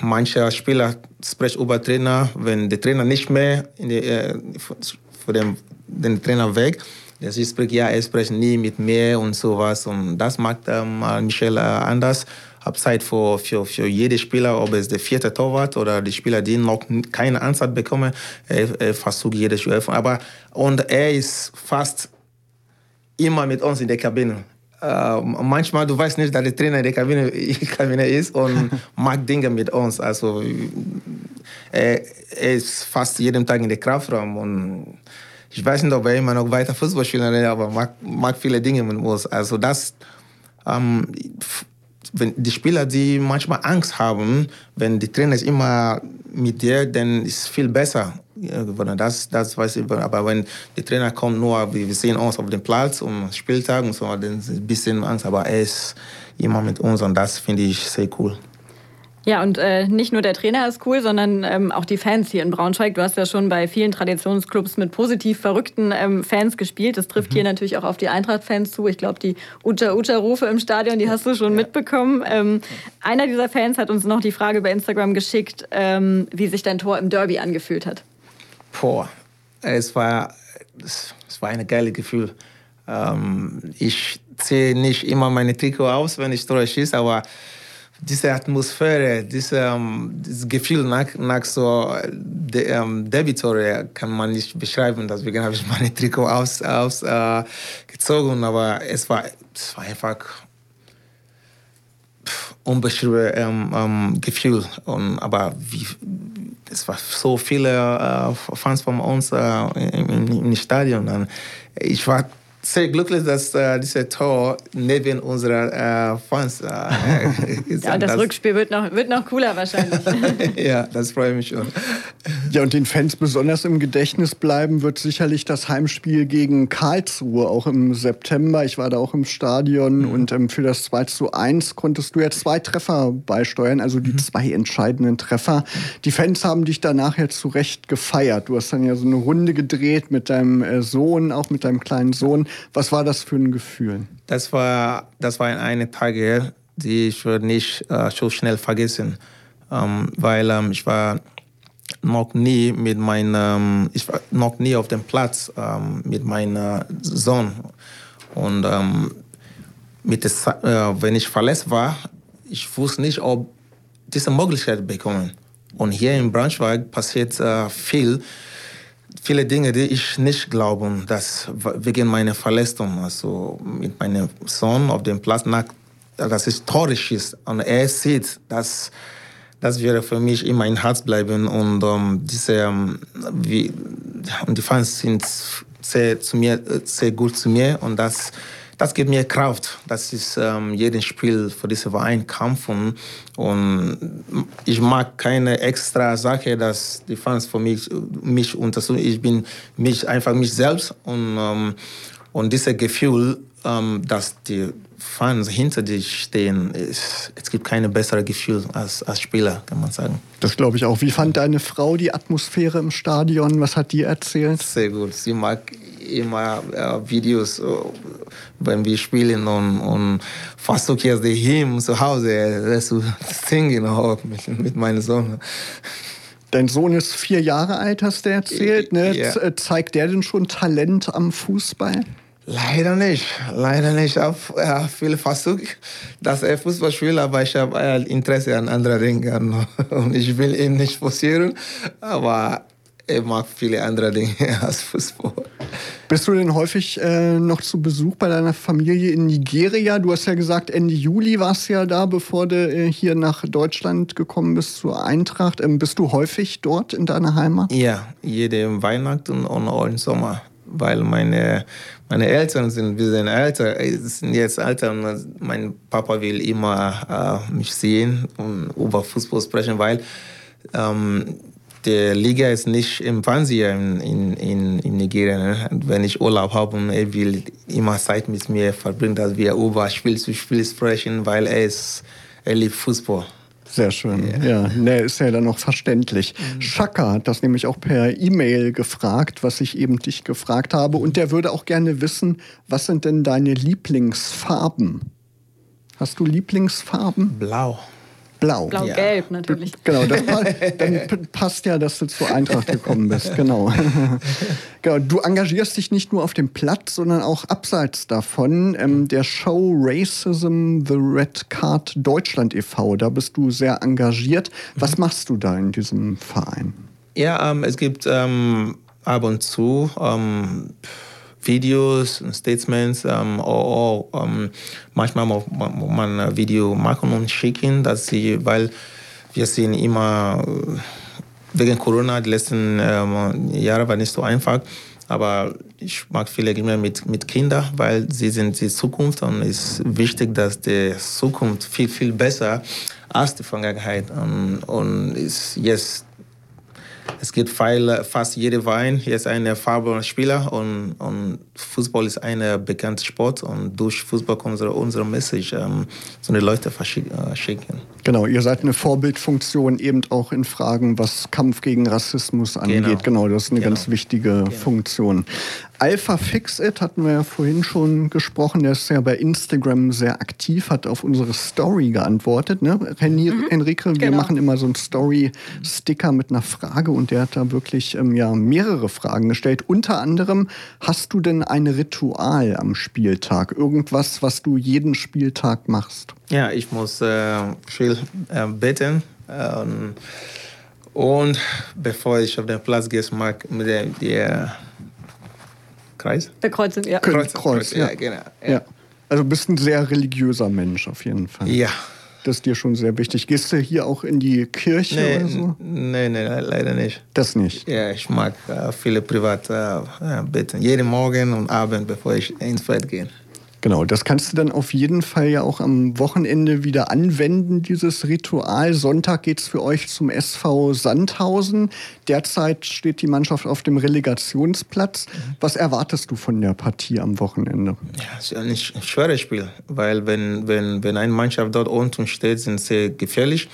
C: manche Spieler sprechen über Trainer, wenn der Trainer nicht mehr in die, äh, für den, den Trainer weg. Das ist, ja, er spricht nie mit mir und sowas. Und das macht ähm, Michel äh, anders. Hab Zeit für, für, für jede Spieler, ob es der vierte Torwart oder die Spieler, die noch keine Ansatz bekommen. Er, er versucht jedes Spiel. Aber und er ist fast immer mit uns in der Kabine. Uh, manchmal, du weißt nicht, dass der Trainer in der Kabine, Kabine ist und macht Dinge mit uns. Also er, er, ist fast jeden Tag in der Kraftraum und ich weiß nicht, ob er immer noch weiter Fußball spielen will, aber macht, macht viele Dinge mit uns. Also das, ähm, wenn die Spieler, die manchmal Angst haben, wenn die Trainer immer mit dir, dann ist es viel besser geworden. Das, das weiß ich. Aber wenn der Trainer kommt, nur wir sehen uns auf dem Platz um Spieltag und so, dann ist ein bisschen Angst. Aber er ist immer mit uns und das finde ich sehr cool.
B: Ja, und äh, nicht nur der Trainer ist cool, sondern ähm, auch die Fans hier in Braunschweig. Du hast ja schon bei vielen Traditionsclubs mit positiv verrückten ähm, Fans gespielt. Das trifft mhm. hier natürlich auch auf die Eintracht-Fans zu. Ich glaube, die Ucha-Ucha-Rufe im Stadion, die hast du schon ja. mitbekommen. Ähm, einer dieser Fans hat uns noch die Frage bei Instagram geschickt, ähm, wie sich dein Tor im Derby angefühlt hat.
C: Boah, es war, es war ein geiles Gefühl. Ähm, ich ziehe nicht immer meine Trikot aus, wenn ich Tore schieße, aber diese Atmosphäre, diese, ähm, dieses Gefühl nach, nach so de, ähm, Debitore kann man nicht beschreiben. Deswegen habe ich meine Trikot ausgezogen, aus, äh, aber es war, es war einfach unbeschreibendes ähm, ähm, Gefühl. Und, aber wie, es war so viele äh, Fans von uns äh, im, im, Stadion. Und ich war sehr glücklich, dass äh, dieser Tor neben unserer äh, Fans äh,
B: ist. ja, das, das, Rückspiel wird noch, wird noch cooler wahrscheinlich.
C: ja, das freut mich schon.
A: Ja, und den Fans besonders im Gedächtnis bleiben wird sicherlich das Heimspiel gegen Karlsruhe, auch im September. Ich war da auch im Stadion mhm. und ähm, für das 2 zu 1 konntest du ja zwei Treffer beisteuern, also die mhm. zwei entscheidenden Treffer. Die Fans haben dich danach ja zu Recht gefeiert. Du hast dann ja so eine Runde gedreht mit deinem äh, Sohn, auch mit deinem kleinen Sohn. Was war das für ein Gefühl?
C: Das war, das war eine Tage, die ich nicht äh, so schnell vergessen, ähm, weil ähm, ich war noch nie mit meinem, ich war noch nie auf dem Platz ähm, mit meinem Sohn und ähm, mit des, äh, wenn ich verletzt war, ich wusste nicht, ob diese Möglichkeit bekommen. Und hier in Braunschweig passiert äh, viel viele Dinge, die ich nicht glaube, dass wegen meiner Verletzung, also mit meinem Sohn auf dem Platz, dass es traurig ist. Und er sieht, dass das wäre für mich immer ein Herz bleiben und um, diese, um, wie, und die Fans sind sehr, zu mir, sehr gut zu mir und das das gibt mir Kraft. Das ist ähm, jedes Spiel für diesen Verein kämpfen. Und ich mag keine extra Sache, dass die Fans für mich, mich unterstützen. Ich bin mich, einfach mich selbst. Und, ähm, und dieses Gefühl, ähm, dass die Fans hinter dir stehen, ist, es gibt kein besseres Gefühl als, als Spieler, kann man sagen.
A: Das glaube ich auch. Wie fand deine Frau die Atmosphäre im Stadion? Was hat die erzählt?
C: Sehr gut. Sie mag immer äh, Videos, äh, wenn wir spielen und, und versuche jetzt die Hymn zu Hause zu singen auch mit, mit meinem Sohn.
A: Dein Sohn ist vier Jahre alt, hast du erzählt. Ne? Ja. Äh, zeigt der denn schon Talent am Fußball?
C: Leider nicht, leider nicht. Ich habe äh, viel versucht, dass er Fußball spielt, aber ich habe äh, Interesse an anderen Dingen und ich will ihn nicht forcieren. Aber er mag viele andere Dinge als Fußball.
A: Bist du denn häufig äh, noch zu Besuch bei deiner Familie in Nigeria? Du hast ja gesagt, Ende Juli warst du ja da, bevor du äh, hier nach Deutschland gekommen bist zur Eintracht. Ähm, bist du häufig dort in deiner Heimat?
C: Ja, jede Weihnachten und auch im Sommer. Weil meine, meine Eltern sind, wir sind älter, äh, sind jetzt älter und mein Papa will immer äh, mich sehen und über Fußball sprechen, weil ähm, der Liga ist nicht im Fernsehen in, in, in Nigeria. Ne? Wenn ich Urlaub habe und er will immer Zeit mit mir verbringen, dass wir über Spiel zu Spiel sprechen, weil er, ist, er liebt Fußball.
A: Sehr schön. Ja, ja. Nee, ist ja dann noch verständlich. Mhm. Shaka hat das nämlich auch per E-Mail gefragt, was ich eben dich gefragt habe. Und der würde auch gerne wissen, was sind denn deine Lieblingsfarben? Hast du Lieblingsfarben?
C: Blau.
A: Blau.
B: Blau-Gelb ja. natürlich.
A: Genau, das dann passt ja, dass du zur Eintracht gekommen bist. Genau. genau. Du engagierst dich nicht nur auf dem Platz, sondern auch abseits davon. Ähm, der Show Racism The Red Card Deutschland e.V., da bist du sehr engagiert. Was mhm. machst du da in diesem Verein?
C: Ja, ähm, es gibt ähm, ab und zu ähm, Videos, Statements, ähm, auch, ähm, manchmal muss man ein Video machen und schicken, dass sie, weil wir sehen immer äh, wegen Corona die letzten ähm, Jahre war nicht so einfach, aber ich mag viele immer mit, mit Kindern, weil sie sind die Zukunft und es ist wichtig, dass die Zukunft viel, viel besser als die Vergangenheit und, und ist jetzt es gibt viel, fast jeder Verein jetzt einen erfahrenen Spieler und, und Fußball ist ein bekannter Sport und durch Fußball können wir unsere Message ähm, so die Leute verschicken. Äh,
A: genau, ihr seid eine Vorbildfunktion eben auch in Fragen, was Kampf gegen Rassismus angeht. Genau, genau das ist eine genau. ganz wichtige genau. Funktion. Alpha Fix It hatten wir ja vorhin schon gesprochen. Der ist ja bei Instagram sehr aktiv, hat auf unsere Story geantwortet. Ne? Henry, mhm, Henrike, wir genau. machen immer so einen Story-Sticker mit einer Frage und der hat da wirklich ähm, ja, mehrere Fragen gestellt. Unter anderem, hast du denn ein Ritual am Spieltag? Irgendwas, was du jeden Spieltag machst?
C: Ja, ich muss äh, viel äh, beten. Ähm, und bevor ich auf den Platz gehe, mag ich der, der Kreis?
B: Der Kreuz, ja.
A: Kreuz, Kreuz, ja. ja genau. Ja. ja. Also du bist ein sehr religiöser Mensch auf jeden Fall.
C: Ja.
A: Das ist dir schon sehr wichtig. Gehst du hier auch in die Kirche
C: nee,
A: oder so?
C: Nein, nee, leider nicht.
A: Das nicht?
C: Ja, ich mag äh, viele privat äh, beten. Jeden Morgen und Abend, bevor ich ins Bett gehe.
A: Genau, das kannst du dann auf jeden Fall ja auch am Wochenende wieder anwenden, dieses Ritual. Sonntag geht es für euch zum SV Sandhausen. Derzeit steht die Mannschaft auf dem Relegationsplatz. Was erwartest du von der Partie am Wochenende?
C: Ja, es ist ein schweres Spiel, weil wenn, wenn, wenn eine Mannschaft dort unten steht, sind sie gefährlich.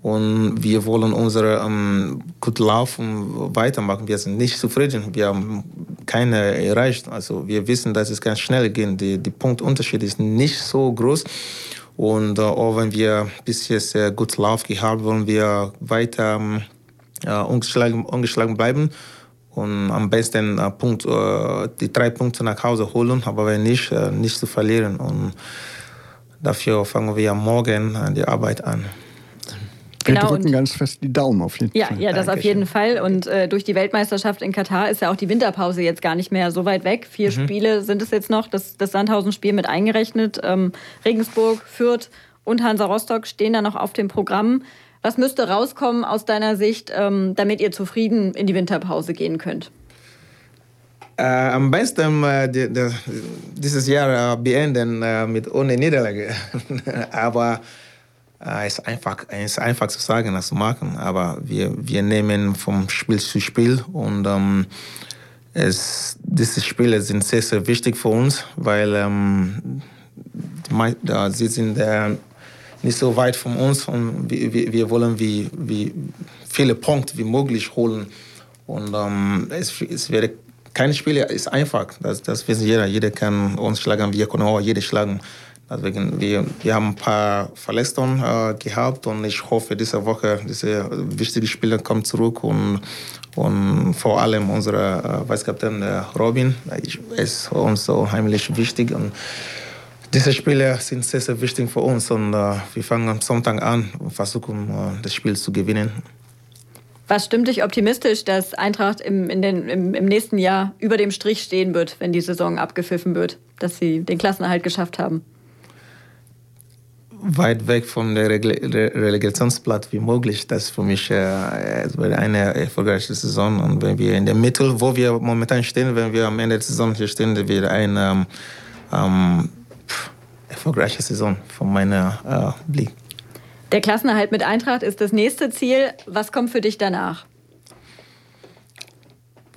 C: Und wir wollen unsere ähm, gut laufen weitermachen. Wir sind nicht zufrieden. Wir haben keine erreicht. Also wir wissen, dass es ganz schnell geht. Die, die Punktunterschied ist nicht so groß. Und äh, auch wenn wir bis jetzt sehr gut Lauf gehabt, wollen wir weiter äh, ungeschlagen, ungeschlagen bleiben und am besten äh, Punkt, äh, die drei Punkte nach Hause holen, aber wenn nicht, äh, nicht zu verlieren. Und dafür fangen wir morgen die Arbeit an.
A: Wir genau, drücken ganz fest die Daumen auf jeden
B: ja,
A: Fall.
B: Ja, das Dankeschön. auf jeden Fall. Und äh, durch die Weltmeisterschaft in Katar ist ja auch die Winterpause jetzt gar nicht mehr so weit weg. Vier mhm. Spiele sind es jetzt noch, das, das Sandhausen-Spiel mit eingerechnet. Ähm, Regensburg, Fürth und Hansa Rostock stehen da noch auf dem Programm. Was müsste rauskommen aus deiner Sicht, ähm, damit ihr zufrieden in die Winterpause gehen könnt?
C: Äh, am besten äh, die, die, dieses Jahr äh, beenden äh, mit ohne Niederlage. Aber äh, ist einfach, ist einfach zu sagen, das zu machen, aber wir, wir nehmen vom Spiel zu Spiel und ähm, es, diese Spiele sind sehr, sehr wichtig für uns, weil ähm, die, sie sind äh, nicht so weit von uns und wir, wir wollen wie, wie viele Punkte wie möglich holen. Und ähm, es, es wäre kein Spiel ist einfach, das, das wissen jeder. Jeder kann uns schlagen, wir können auch jeder schlagen. Deswegen, wir, wir haben ein paar Verletzungen äh, gehabt und ich hoffe, diese Woche, diese wichtigen Spieler kommen zurück und, und vor allem unser äh, Weißkapitän äh, Robin ist uns so heimlich wichtig. Und diese Spiele sind sehr, sehr wichtig für uns und äh, wir fangen am Sonntag an und versuchen, äh, das Spiel zu gewinnen.
B: Was stimmt dich optimistisch, dass Eintracht im, den, im, im nächsten Jahr über dem Strich stehen wird, wenn die Saison abgepfiffen wird, dass sie den Klassenerhalt geschafft haben?
C: Weit weg von der Relegationsplatz wie möglich. Das ist für mich äh, eine erfolgreiche Saison. Und wenn wir in der Mitte, wo wir momentan stehen, wenn wir am Ende der Saison hier stehen, wird eine ähm, ähm, erfolgreiche Saison von meiner äh, Blick.
B: Der Klassenerhalt mit Eintracht ist das nächste Ziel. Was kommt für dich danach?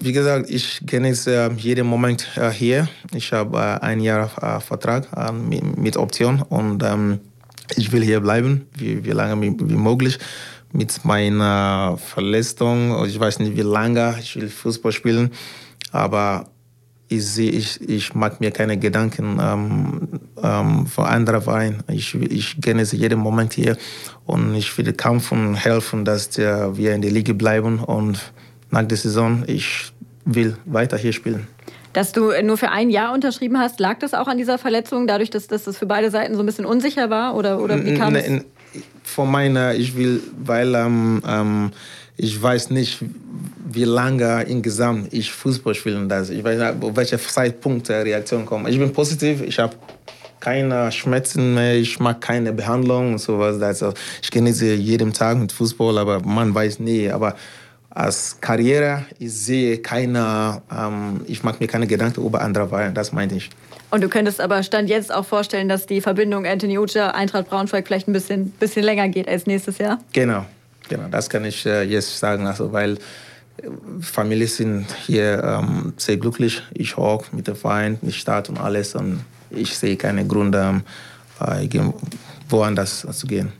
C: Wie gesagt, ich genieße äh, jeden Moment äh, hier. Ich habe äh, ein Jahr Vertrag mit, mit, Option und ähm, ich will hier bleiben, wie, wie lange wie, möglich. Mit meiner Verletzung, ich weiß nicht wie lange, ich will Fußball spielen, aber ich sehe, ich, ich mag mir keine Gedanken ähm, ähm, für andere Vereine. Ich, ich genieße jeden Moment hier und ich will kämpfen und helfen, dass der, wir in der Liga bleiben und nach der Saison, ich will weiter hier spielen.
B: Dass du nur für ein Jahr unterschrieben hast, lag das auch an dieser Verletzung, dadurch, dass, dass das für beide Seiten so ein bisschen unsicher war? Oder, oder wie kam es?
C: Von meiner, ich will, weil ähm, ähm, ich weiß nicht, wie lange insgesamt ich Fußball spielen darf. Ich weiß nicht, auf welcher Zeitpunkt die Reaktion kommt. Ich bin positiv, ich habe keine Schmerzen mehr, ich mag keine Behandlung und sowas. Also ich genieße jeden Tag mit Fußball, aber man weiß nie. Aber als Karriere, ich sehe keine, ähm, ich mache mir keine Gedanken über andere Vereine, das meinte ich.
B: Und du könntest aber Stand jetzt auch vorstellen, dass die Verbindung Anthony Ucha, Eintracht Braunschweig vielleicht ein bisschen, bisschen länger geht als nächstes Jahr?
C: Genau, genau, das kann ich äh, jetzt sagen, also weil äh, Familie sind hier ähm, sehr glücklich, ich auch mit dem Verein, mit Stadt und alles und ich sehe keine Gründe, äh, woanders zu gehen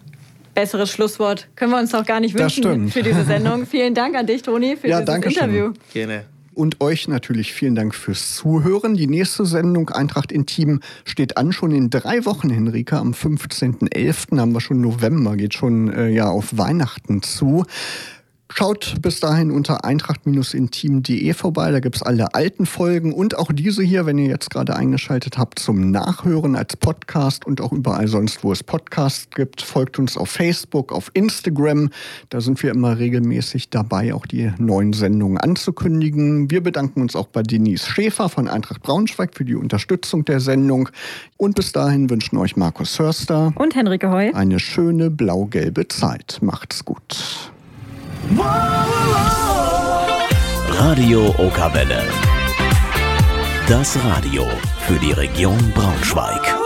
B: besseres Schlusswort können wir uns doch gar nicht wünschen für diese Sendung. Vielen Dank an dich, Toni, für ja, dieses Interview. Schön.
C: Gerne.
A: Und euch natürlich vielen Dank fürs Zuhören. Die nächste Sendung Eintracht Intim steht an, schon in drei Wochen, Henrike. Am 15.11. haben wir schon November, geht schon äh, ja auf Weihnachten zu. Schaut bis dahin unter eintracht-intim.de vorbei. Da gibt es alle alten Folgen und auch diese hier, wenn ihr jetzt gerade eingeschaltet habt, zum Nachhören als Podcast und auch überall sonst, wo es Podcasts gibt. Folgt uns auf Facebook, auf Instagram. Da sind wir immer regelmäßig dabei, auch die neuen Sendungen anzukündigen. Wir bedanken uns auch bei Denise Schäfer von Eintracht Braunschweig für die Unterstützung der Sendung. Und bis dahin wünschen euch Markus Hörster
B: und Henrike Heu
A: eine schöne blau-gelbe Zeit. Macht's gut.
D: Radio Okawelle. Das Radio für die Region Braunschweig.